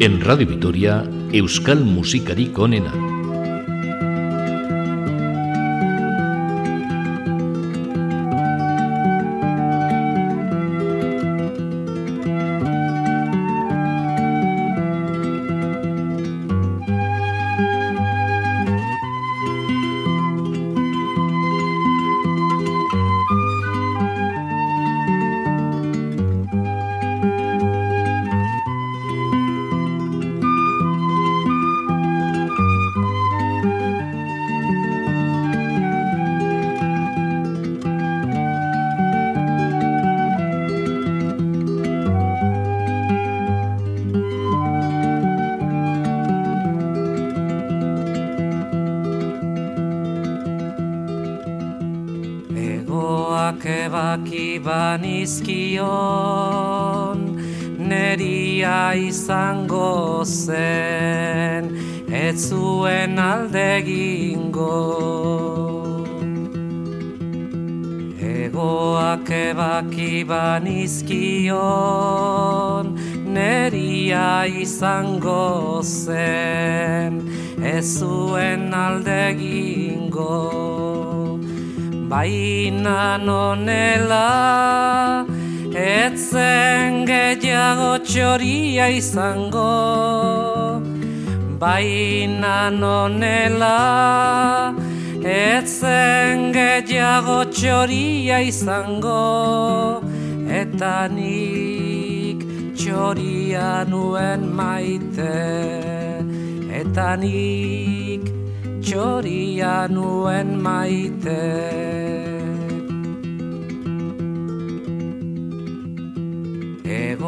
En Radio Vitoria, Euskal Musikarik onena. Etzen gehiago txoria izango baina nonela. Etzen gehiago txoria izango eta nik txoria nuen maite. Eta nik txoria nuen maite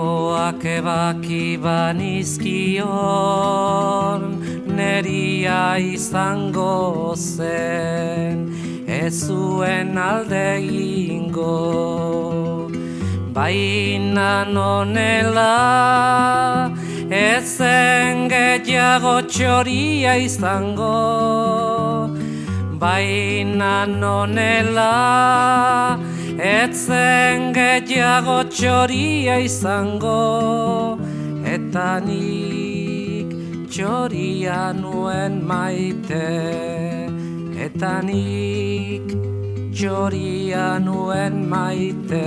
Egoak ebaki banizkion neria izango zen ez zuen alde ingo baina nonela ezen gehiago txoria izango. Baina nonela Etzen gehiago txoria izango Eta nik txoria nuen maite Eta nik txoria nuen maite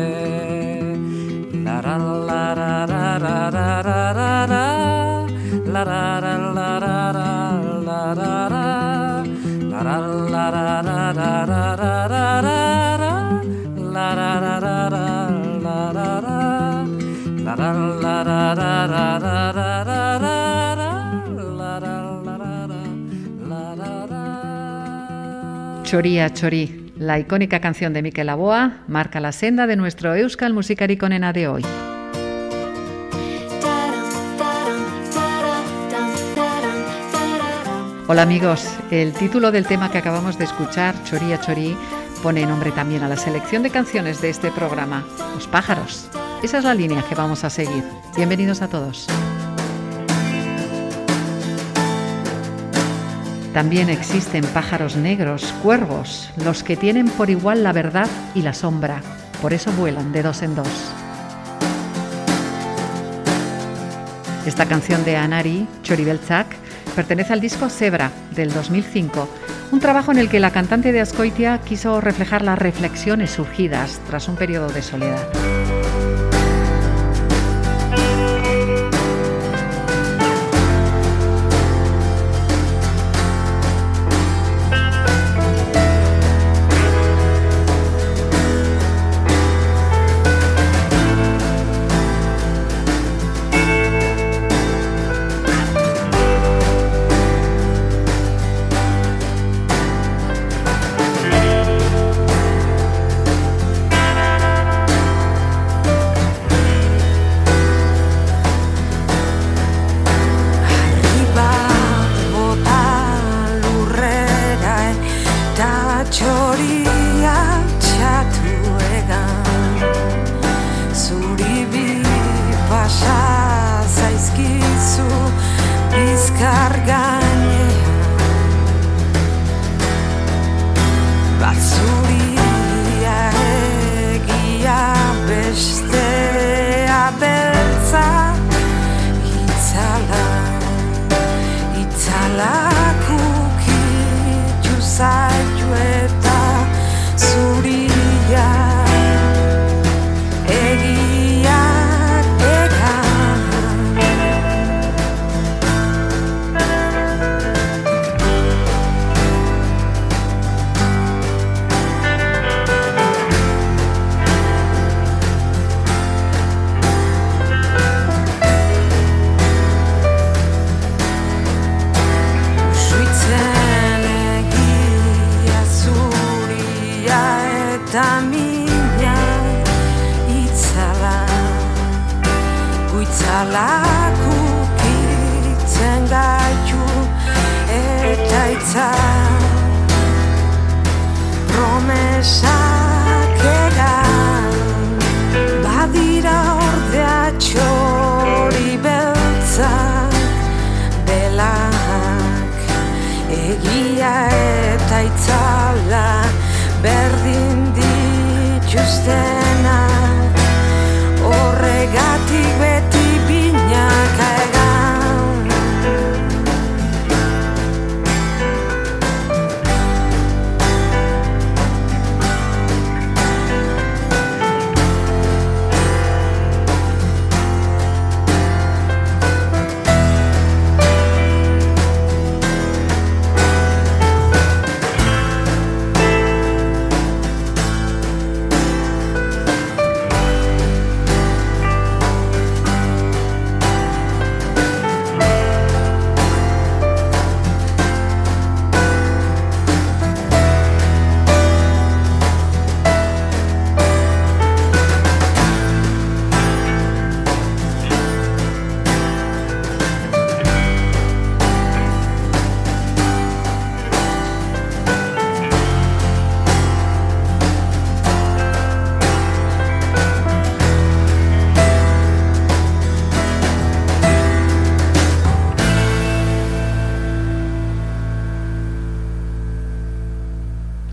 Lara lara lara lara lara lara lara lara Choría, chorí. La icónica canción de Miquel Aboa marca la senda de nuestro Euskal Musicariconena de hoy. Hola amigos, el título del tema que acabamos de escuchar, Choría Chorí, pone nombre también a la selección de canciones de este programa, Los pájaros. Esa es la línea que vamos a seguir. Bienvenidos a todos. También existen pájaros negros, cuervos, los que tienen por igual la verdad y la sombra. Por eso vuelan de dos en dos. Esta canción de Anari, Choribelchak, pertenece al disco Zebra del 2005, un trabajo en el que la cantante de Ascoitia quiso reflejar las reflexiones surgidas tras un periodo de soledad.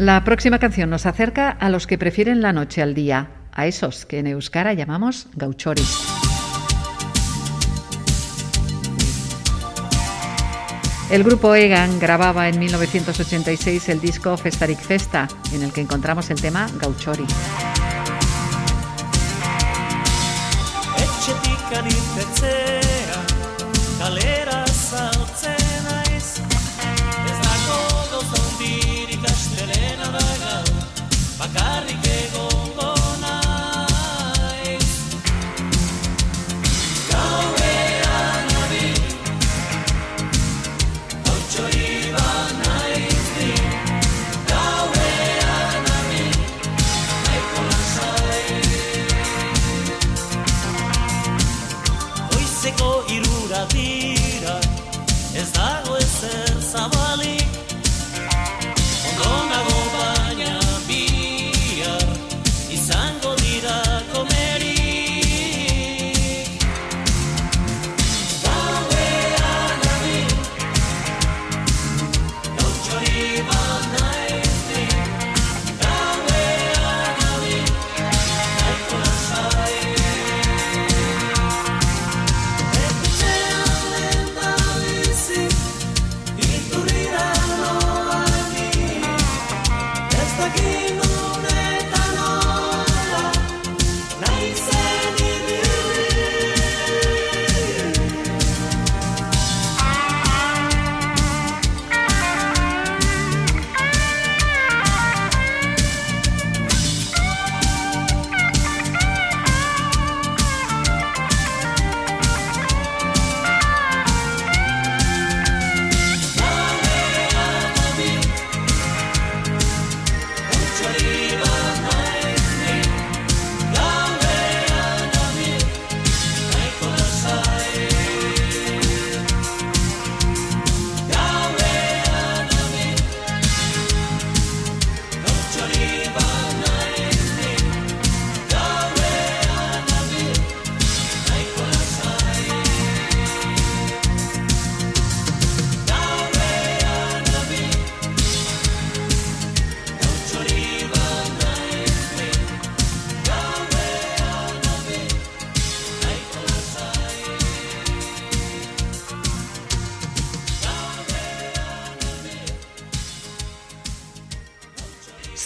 La próxima canción nos acerca a los que prefieren la noche al día, a esos que en Euskara llamamos gauchoris. El grupo Egan grababa en 1986 el disco Festarik Festa, en el que encontramos el tema Gauchori.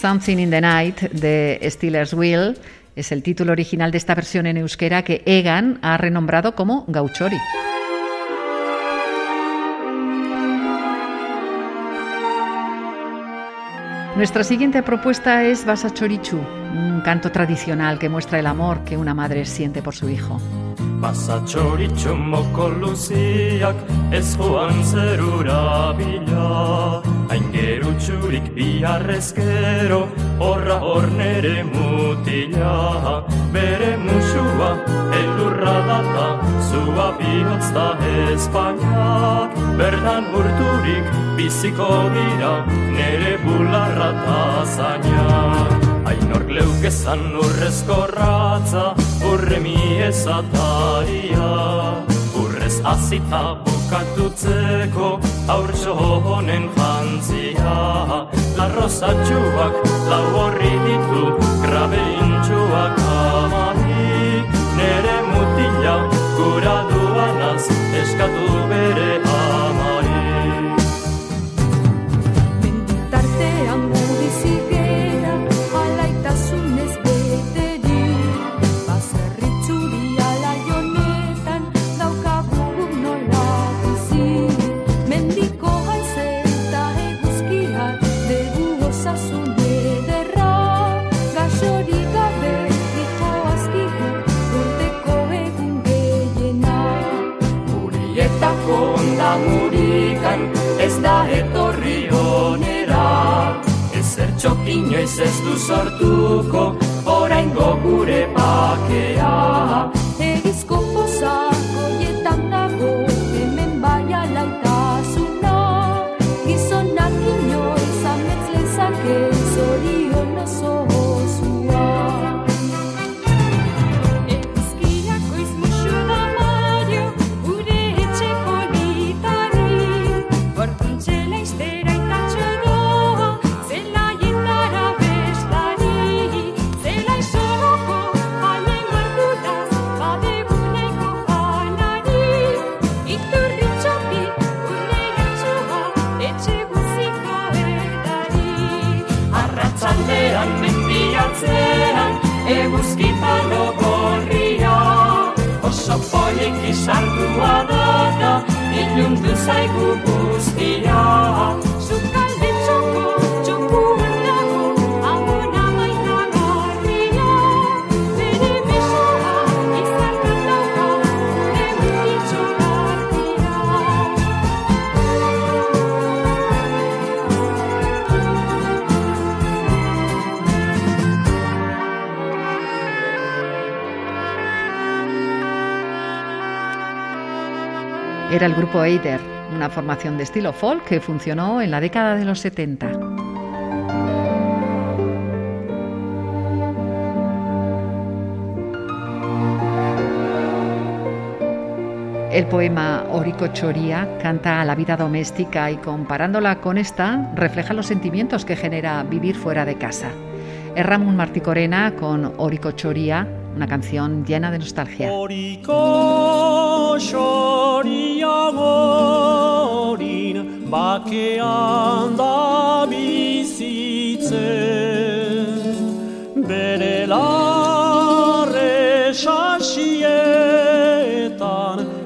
Something in the Night de Steelers Wheel es el título original de esta versión en euskera que Egan ha renombrado como Gauchori. Nuestra siguiente propuesta es Basa Chorichu, un canto tradicional que muestra el amor que una madre siente por su hijo. Basatxoritxo moko luziak ez joan zerura bila. Hain gerutxu urturik biharrezkero Horra hor nere mutila. Bere musua elurra data Zua bihotz da Espainiak. Berdan urturik biziko dira Nere bularra ta zainak Ainork leukezan urrezko ratza Urre mi ezataria Urrez azita bukatutzeko Aurtso honen jantzia. La rosa txuak lau horri ditu Grabe intxuak Era el grupo Eider, una formación de estilo folk que funcionó en la década de los 70. El poema Orico Choría canta a la vida doméstica y comparándola con esta refleja los sentimientos que genera vivir fuera de casa. Es Ramón Martí Corena con Orico Choría, una canción llena de nostalgia.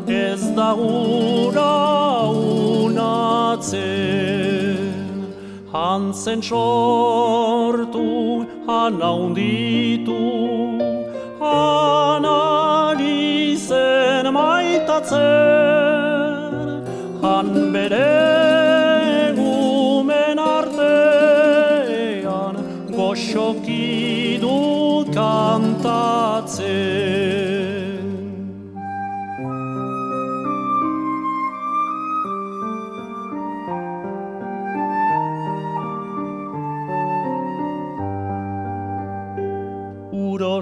ez da ura unatzen hantzen sortu hana unditu maitatzen han bere goxoki dut kantatzen. Uro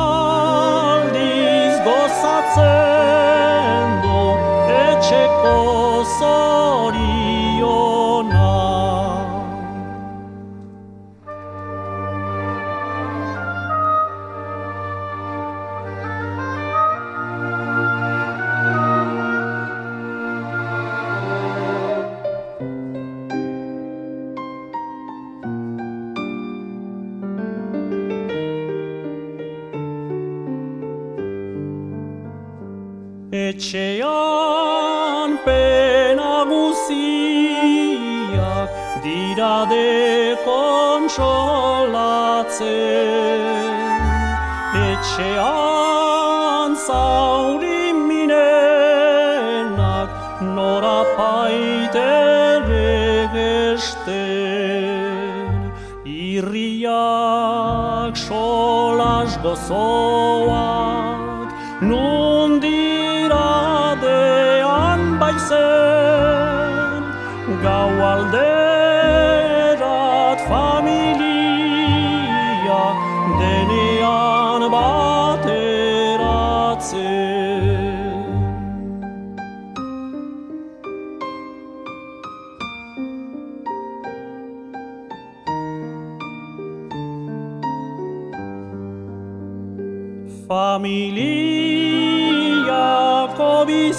Etxean Etxean zauri minenak nora paitere gesten. Irriak solas gozoak nun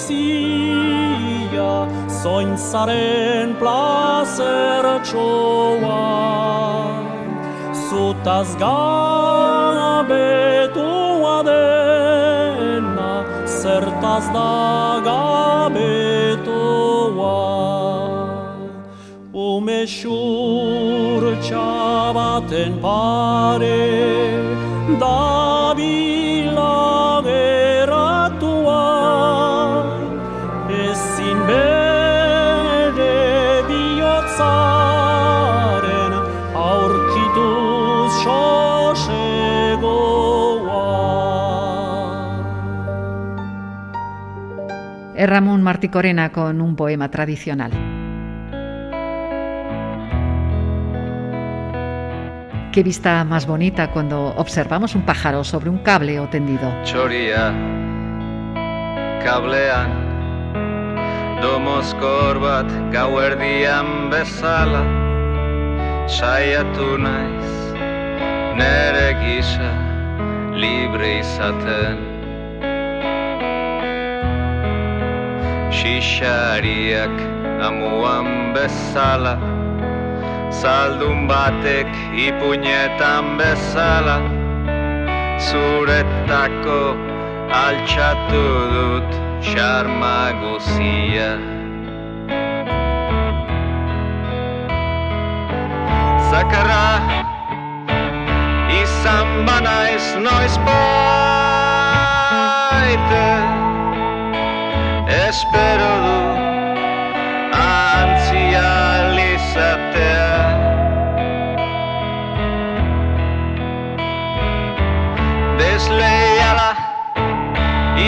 Familiako bizia Zointzaren plazer txoa Zutaz gabetua dena Zertaz da gabetoa Ume xur txabaten pare Dabila Martí Corena con un poema tradicional. Qué vista más bonita cuando observamos un pájaro sobre un cable o tendido. txoria kablean domozkor bat gauerdian bezala saiatu naiz nere gisa libre izaten Xixariak amuan bezala. Zaldun batek ipuñetan bezala. Zuretako altxatu dut xarma guzia. Zakarra izan bana ez noiz baite Espero du antzializatea Desleiala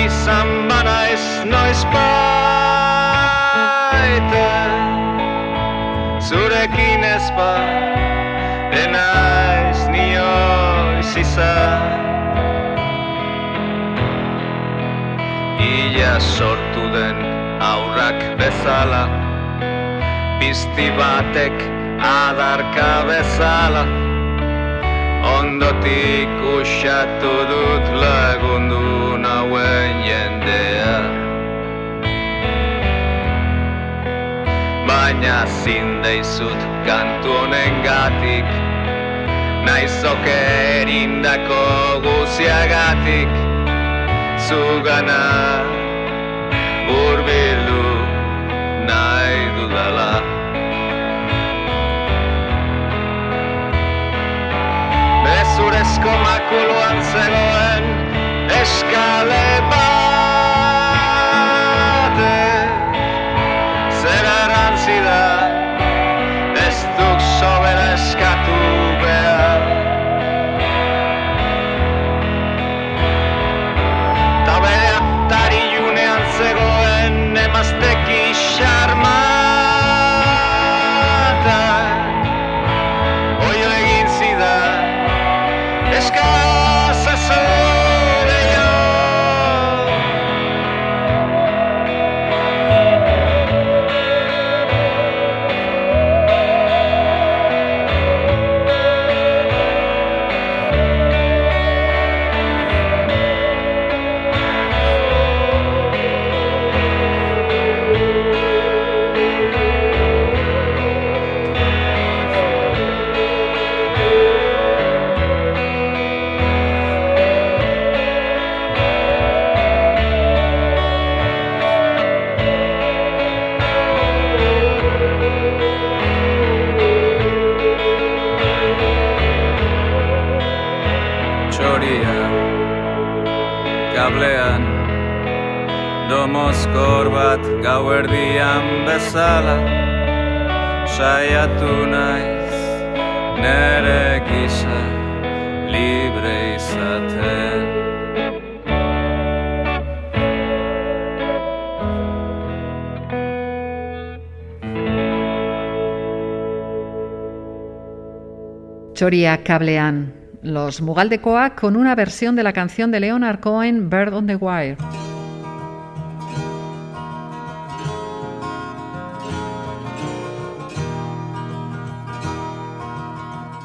izan bana ez noiz baite Zurekin ez ba dena ez nioiz izan Ia sortu den aurrak bezala. Pizti batek adarka bezala Ondotik usatu dut lagundu nauen jendea. Baina zindeizut kantu honen gatik Naizoke erindako guziagatik. Zugana Urrezko makuluan zegoen eskale bate. Zera erantzi da ez duk sobera eskatu behar. Ta bere junean zegoen emazteki xarma. Domozkor bat gauerdian bezala Saiatu naiz nere gisa libre izaten. Choria Cablean, los Mugaldecoa con una versión de la canción de Leonard Cohen, Bird on the Wire.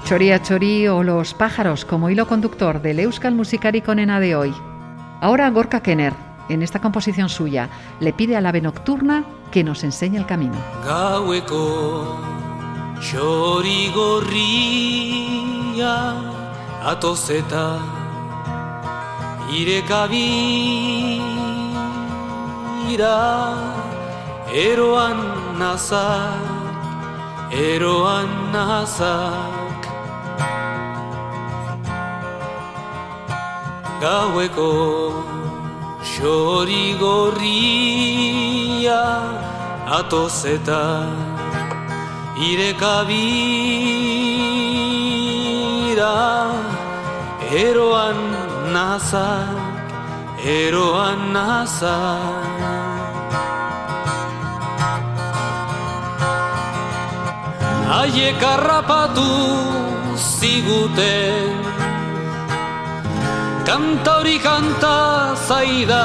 Choria Chori o Los pájaros como hilo conductor del Euskal Musikari Konena de hoy. Ahora Gorka Kenner, en esta composición suya, le pide al ave nocturna que nos enseñe el camino. Gaueko atoz eta irekabira eroan nazak, eroan nazak Gaueko txori gorria atoz eta irekabira eroan nazak, eroan nazak Haiek harrapatu ziguten Kanta hori kanta zaida.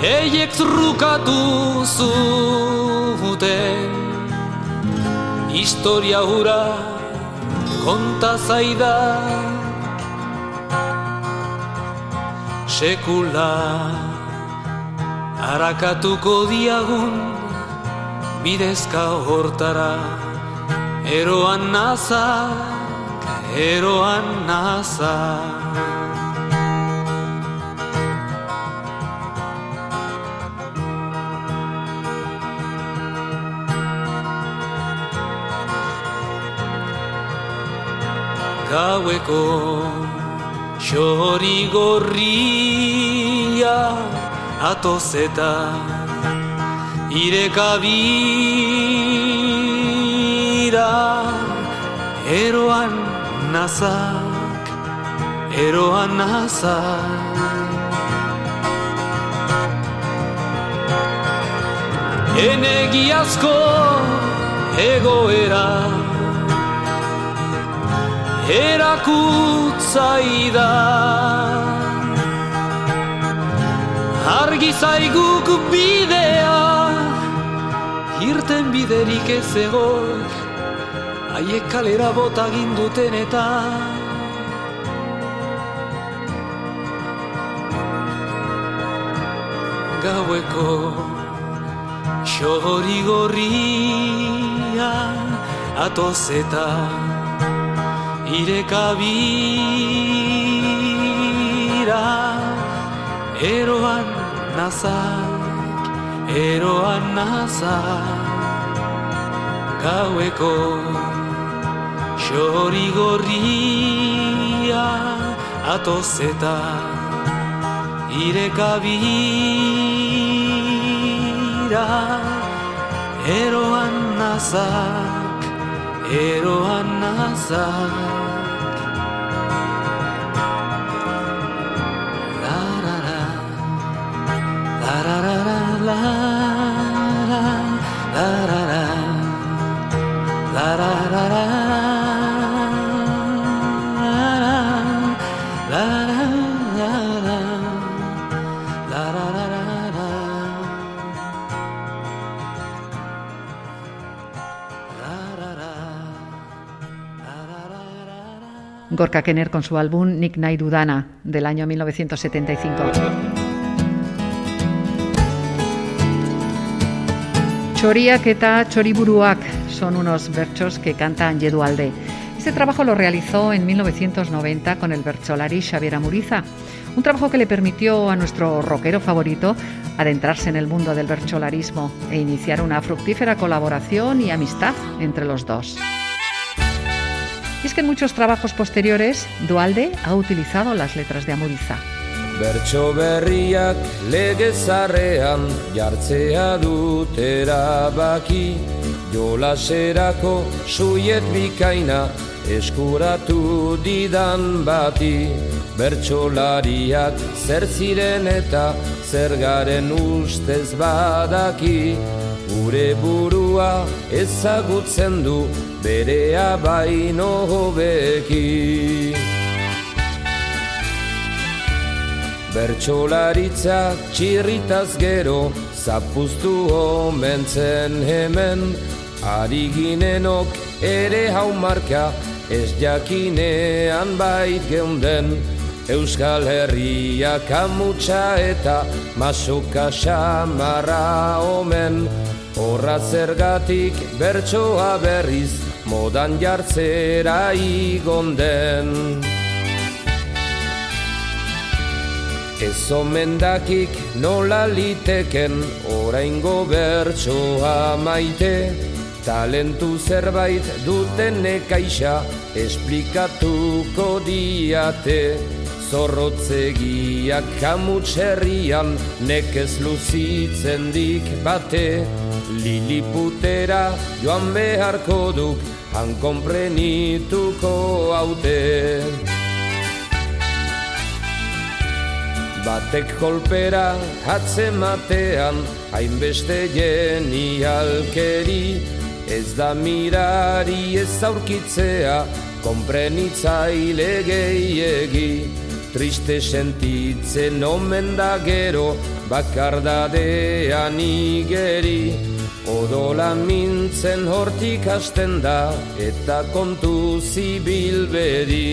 Eiek zurrukatu zuten Historia hura konta zaida Sekula Arakatuko diagun Bidezka hortara. Eroan nazak Eroan nazak gaueko xori gorria atoz eta irekabira eroan nazak, eroan nazak. Enegiazko egoera erakutzaida Argi zaiguk bidea Irten biderik ez egok Haiek kalera bota ginduten eta Gaueko xori gorria atoz eta irekabira eroan nazak, eroan nazak gaueko xori gorria atoz eta irekabira eroan nazak, eroan nazak Gorka Kenner con su álbum Nick Naidudana del año 1975. Choriak eta Choriburuak son unos versos que cantan Yedualde. Este trabajo lo realizó en 1990 con el bercholari Xavier Amuriza, un trabajo que le permitió a nuestro rockero favorito adentrarse en el mundo del bercholarismo e iniciar una fructífera colaboración y amistad entre los dos. Y es que en muchos trabajos posteriores, Dualde ha utilizado las letras de Amuriza. Bertso berriak legezarrean jartzea dut erabaki. Jolaserako suiet bikaina eskuratu didan bati. Bertsolariak zer ziren eta zer garen ustez badaki. Gure burua ezagutzen du berea baino hobeki Bertsolaritza txirritaz gero zapuztu omen zen hemen. Ari ginenok ere hau marka ez jakinean bait geunden. Euskal Herria kamutsa eta masoka xamarra omen. Horra zergatik bertsoa berriz modan jartzera igonden Ez omendakik nola liteken oraingo bertsoa maite Talentu zerbait duten nekaixa esplikatuko diate. Zorrotzegiak kamutxerrian nekez luzitzen dik bate. Liliputera joan beharko duk han konprenituko haute Batek kolpera hatzematean hainbeste genialkeri Ez da mirari ez aurkitzea konprenitzaile gehiegi. Triste sentitzen omen da gero bakardadean igeri. Odola mintzen hortik hasten da eta kontu zibilberi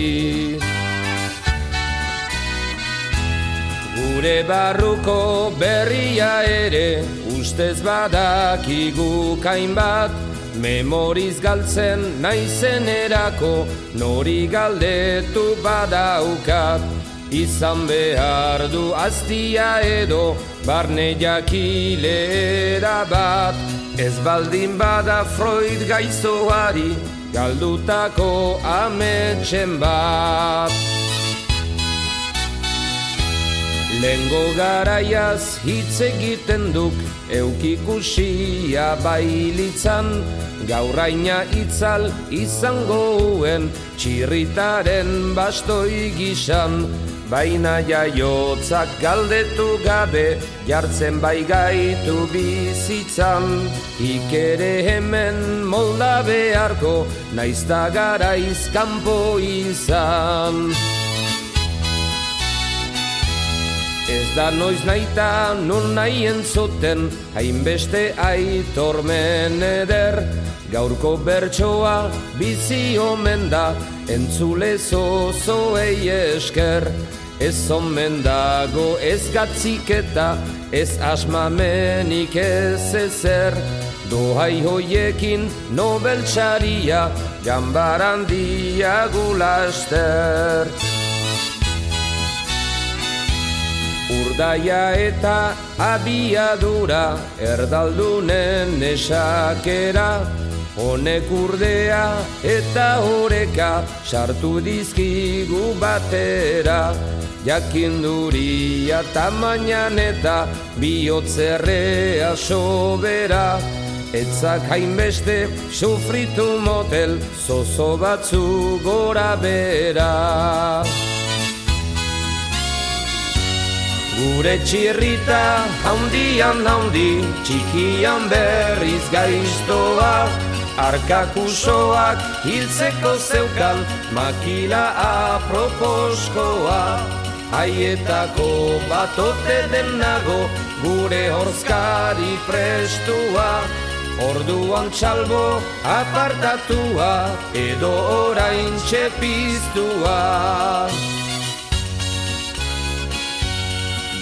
Gure barruko berria ere ustez badakigu kain bat Memoriz galtzen naizen erako nori galdetu badaukat. Izan behar du aztia edo barne jakilera bat Ez baldin bada Freud gaizoari galdutako ametxen bat Lengo garaiaz hitz egiten duk eukikusia bailitzan. Gauraina itzal izango uen txirritaren bastoi gisan Baina jaiotzak galdetu gabe jartzen bai gaitu bizitzan Ikere hemen molda beharko naizta garaiz kanpo izan Ez da noiz naita non nahi entzuten hainbeste aitormen eder. Gaurko bertsoa bizi omen da entzule zozoei esker. Ez omen dago ez gatziketa ez asmamenik ez ezer. Dohai hoiekin nobel txaria gambaran diagulaster Urdaia eta abiadura erdaldunen esakera. Honek urdea eta horeka sartu dizkigu batera. Jakinduria tamainan eta bihotzerrea sobera. Etzak hainbeste sufritu motel zozo batzu gora bera Gure txirrita haundian haundi, txikian berriz gaiztoa. Arkakusoak hiltzeko zeukan, makila aproposkoa. Haietako batote den nago, gure horzkari prestua. Orduan txalbo apartatua, edo orain txepiztua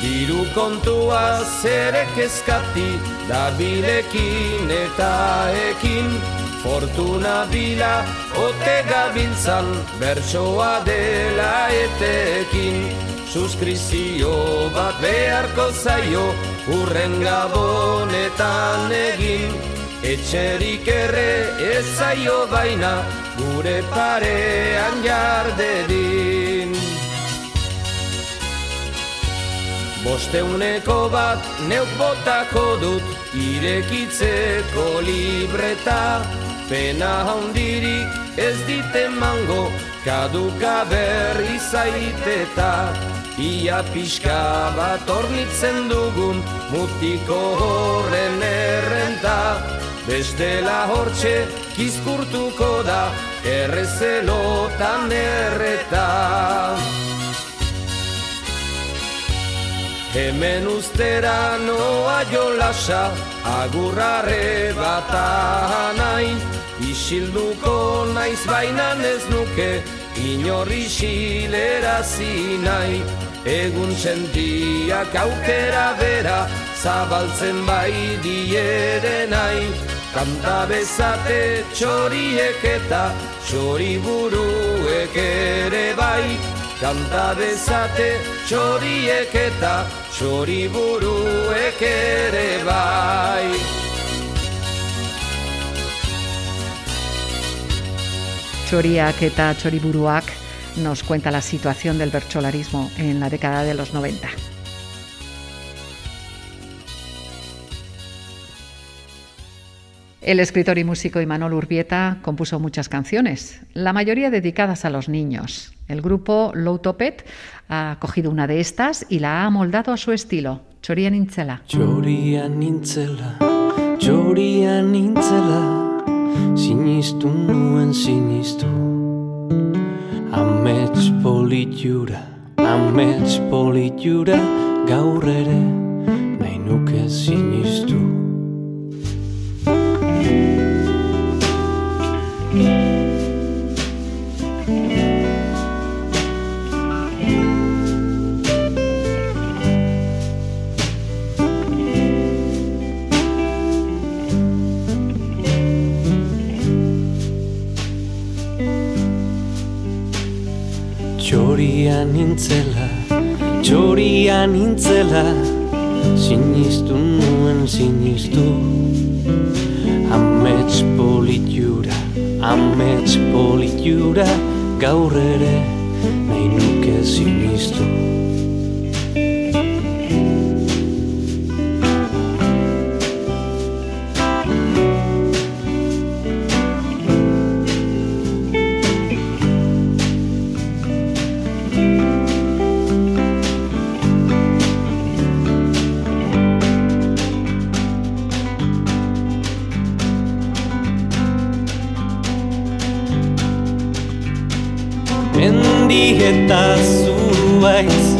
Diru kontua zerek eskati da bilekin eta ekin. Fortuna bila ote gabiltzan bertsoa dela etekin Suskrizio bat beharko zaio urren gabonetan egin. Etxerik erre ez zaio baina gure parean jardedin Bosteuneko bat neuk botako dut Irekitzeko libreta. Pena handirik ez dite mango Kaduka berri zaiteta Ia pixka bat ornitzen dugun Mutiko horren errenta. Bestela hortxe kizkurtuko da Errezelotan erreta Hemen ustera noa jolasa Agurrare bat nahi. Isilduko naiz bainan ez nuke Inorri xilera nahi Egun txentiak aukera bera Zabaltzen bai diere nahi. Kanta bezate txoriek eta Txori buruek ere bai Kanta bezate txoriek eta txori buruek ere bai. Txoriak eta txoriburuak nos cuenta la situación del bercholarismo en la década de los 90. El escritor y músico Imanol Urbieta compuso muchas canciones, la mayoría dedicadas a los niños. El grupo Low Topet ha cogido una de estas y la ha amoldado a su estilo, Choria Nintzela. Choria Nintzela, Choria Nintzela, sinistu nuen sinistu. Amets politiura, amets politiura, gaur ere, nahi nuke sinistu. Txoria nintzela, txoria nintzela, sinistu nuen sinistu. Amets politiura, amets politiura, gaur ere nahi nuke sinistu. Eta zuaiz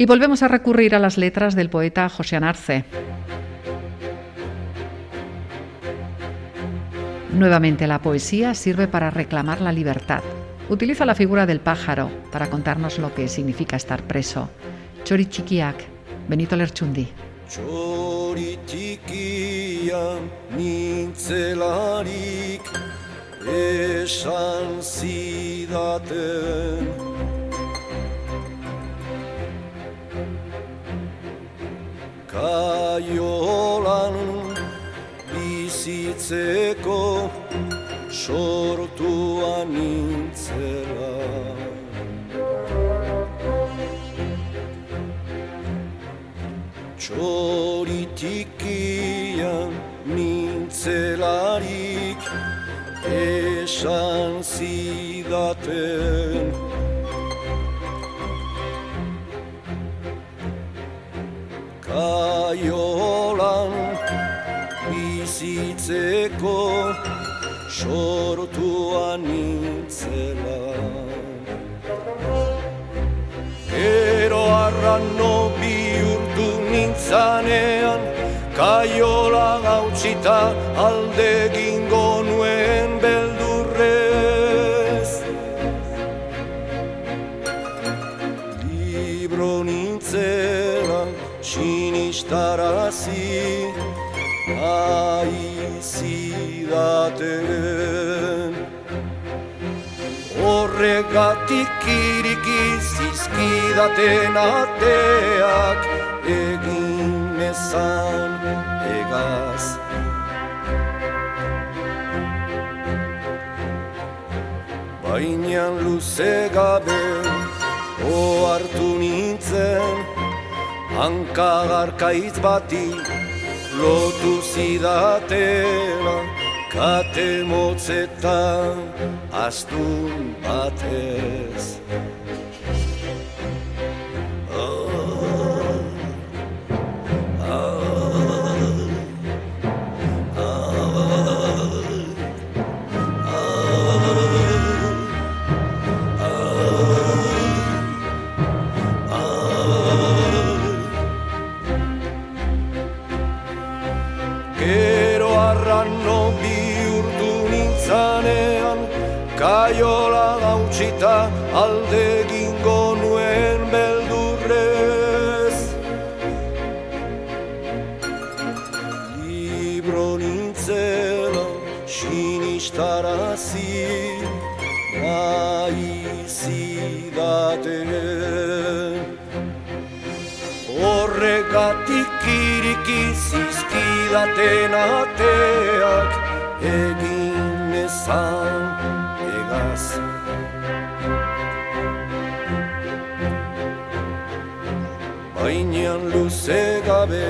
Y volvemos a recurrir a las letras del poeta José Anarce. Nuevamente la poesía sirve para reclamar la libertad. Utiliza la figura del pájaro para contarnos lo que significa estar preso. Chori Benito Lerchundi. Txoritikian nintzelarik esan zidaten Kaiolan bizitzeko sortua nintzela. Txoritikian nintzelarik esan zidaten Kaiolan bizitzeko sortua nintzela Ero arrano bihurtu nintzanean Kaiola gautzita alde gingo nuen sinistarazi aizidaten Horregatik iriki zizkidaten ateak egin ezan egaz. Baina luze gabe ohartu nintzen Hanka garkaitz bati lotu zidatela Kate motzetan astun batez gautsita alde gingo nuen beldurrez. Libro nintzela sinistarazi Aizidaten Horregatik iriki zizkidaten ateak Bainean luze gabe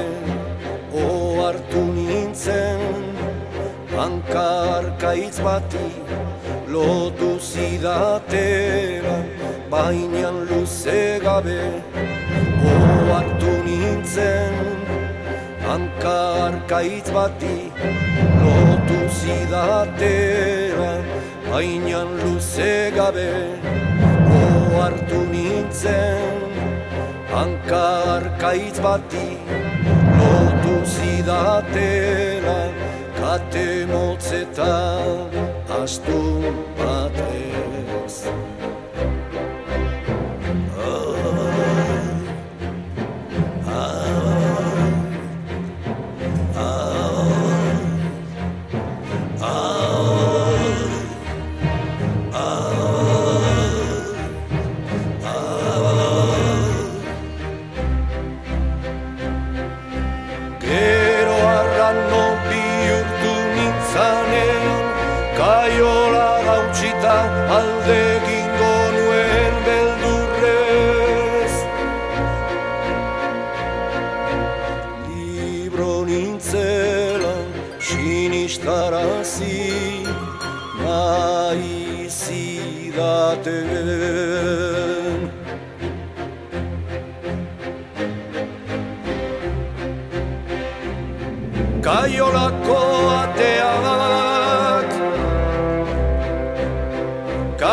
ohartu nintzen. Hankarkaitz bati lotu zidatera Bainean luze gabe ohartu nintzen. Hankarkaitz bati lotu zidatera Bainan luze gabe ohartu nintzen Hankarkaitz bati lotu zidatera Kate motzetan astu batez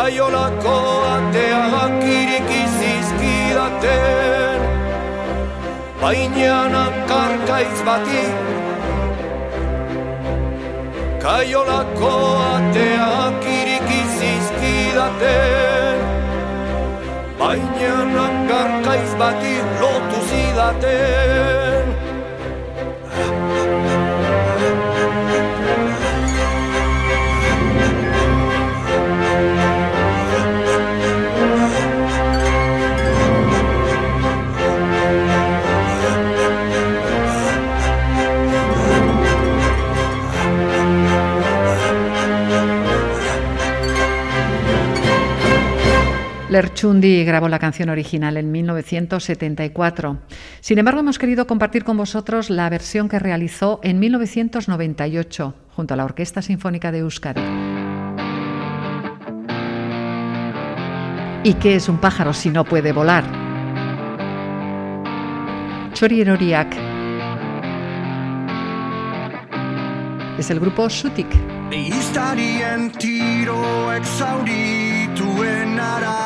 Kaiolako ateak iriki zizkidaten. Baina karkaiz bati. Kaiolako ateak iriki zizkidaten. Baina karkaiz bati lotu zidaten Lerchundi grabó la canción original en 1974. Sin embargo, hemos querido compartir con vosotros la versión que realizó en 1998 junto a la Orquesta Sinfónica de Euskadi. ¿Y qué es un pájaro si no puede volar? Chori Eroriak es el grupo Sutik. Iztarien tiroek zaurituen ara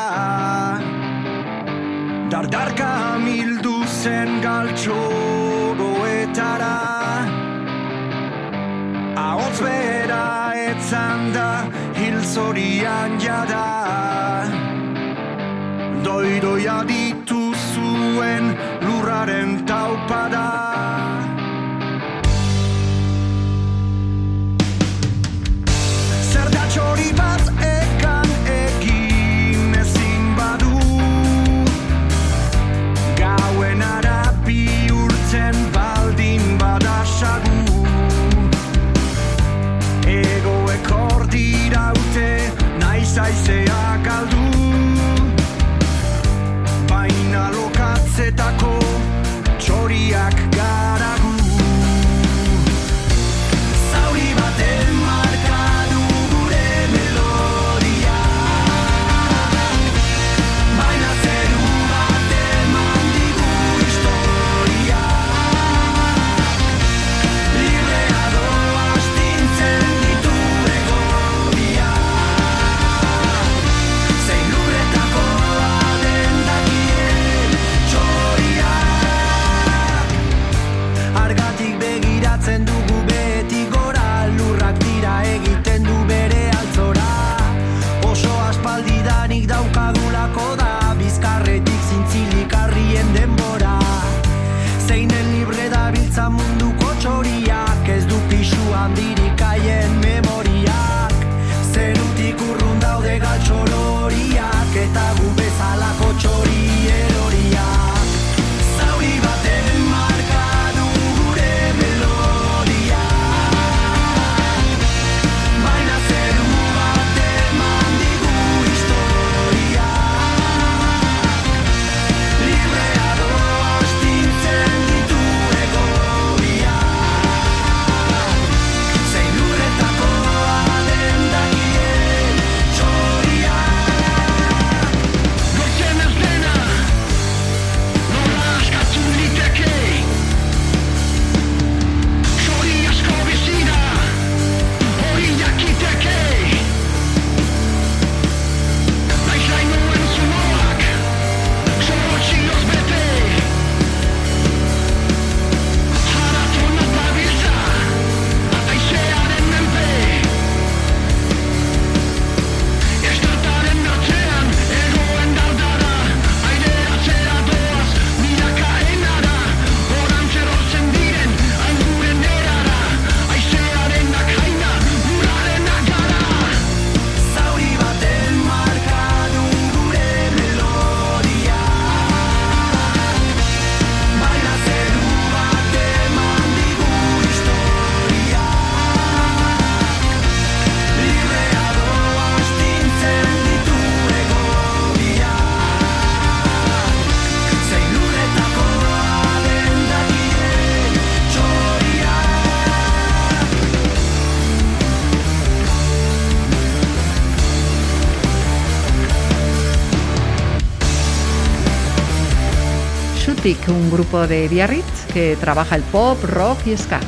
Dardarka mildu zen galtxogoetara Ahotz bera etzan da hil zorian jada. Doidoia dituzuen lurraren taupada Shutik, un grupo de Biarritz que trabaja el pop, rock y ska.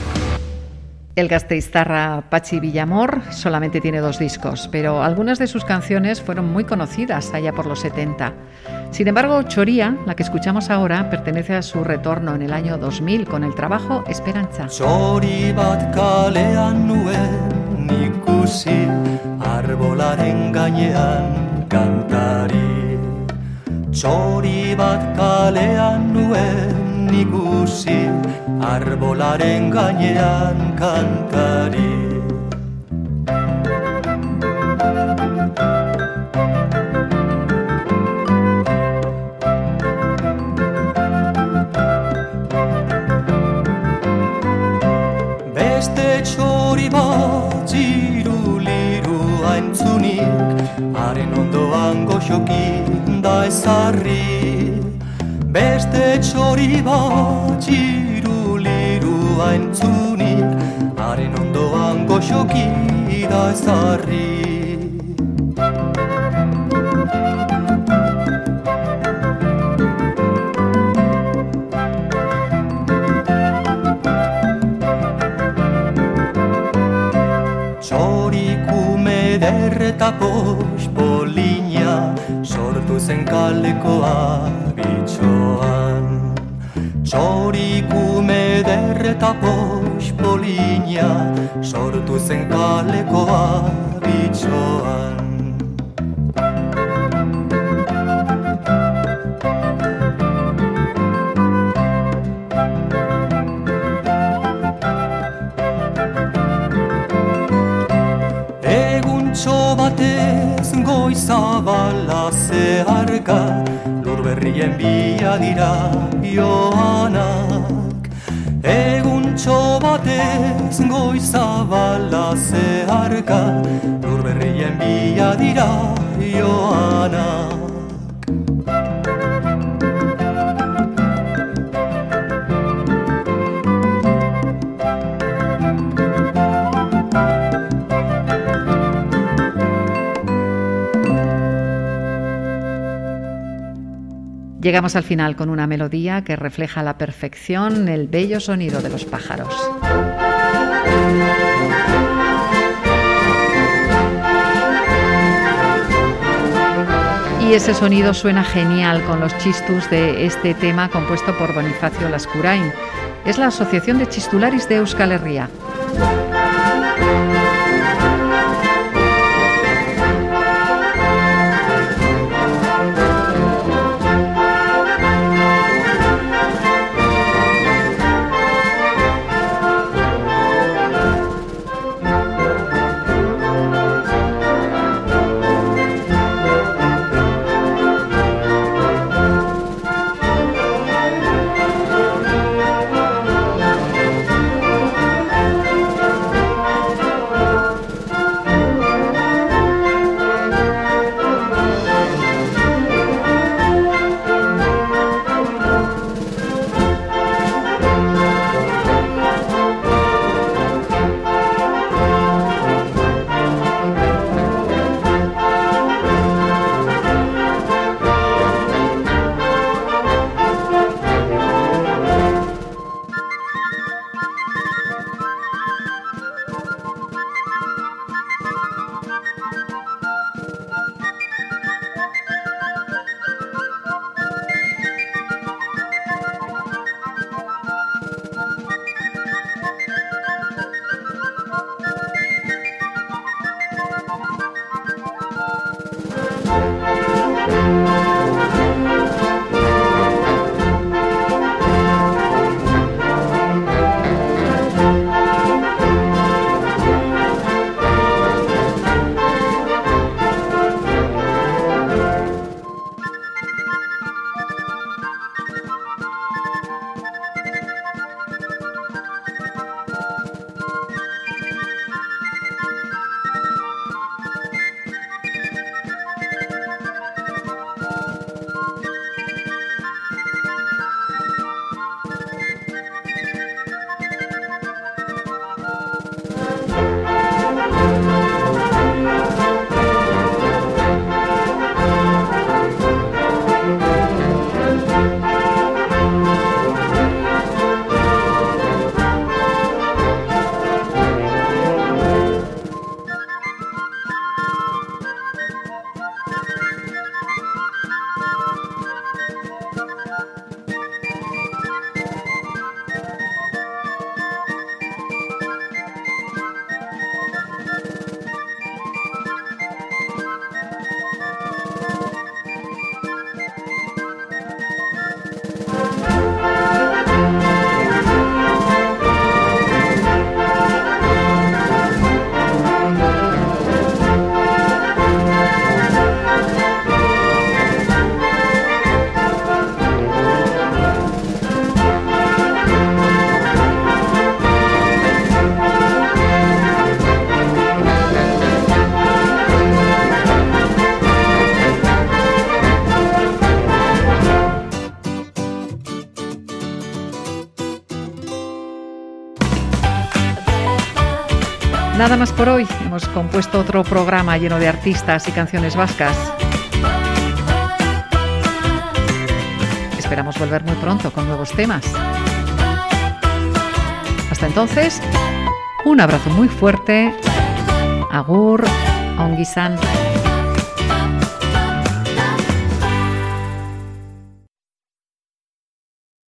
El gasteiztarra Pachi Villamor solamente tiene dos discos, pero algunas de sus canciones fueron muy conocidas allá por los 70. Sin embargo, Choría, la que escuchamos ahora, pertenece a su retorno en el año 2000 con el trabajo Esperanza. Txori bat kalean nuen ikusi arbolaren gainean kantari. Beste txori liru aintzunik Haren ondoan goxoki ezarri Beste txori bat txiru liru haintzunik Haren ondoan goxoki da ezarri. Txorikume derreta pos polina Sortu zen kalekoa bitxoan. Txorikume derreta pos polina Sortu zen kalekoa bitxoan Berrien bila dira joanak Eguntxo batez goizabala zeharka Lur berrien bila dira joanak Llegamos al final con una melodía que refleja a la perfección el bello sonido de los pájaros. Y ese sonido suena genial con los chistus de este tema compuesto por Bonifacio Lascurain. Es la Asociación de Chistularis de Euskal Herria. Nada más por hoy. Hemos compuesto otro programa lleno de artistas y canciones vascas. Esperamos volver muy pronto con nuevos temas. Hasta entonces, un abrazo muy fuerte. Agur, ongisan.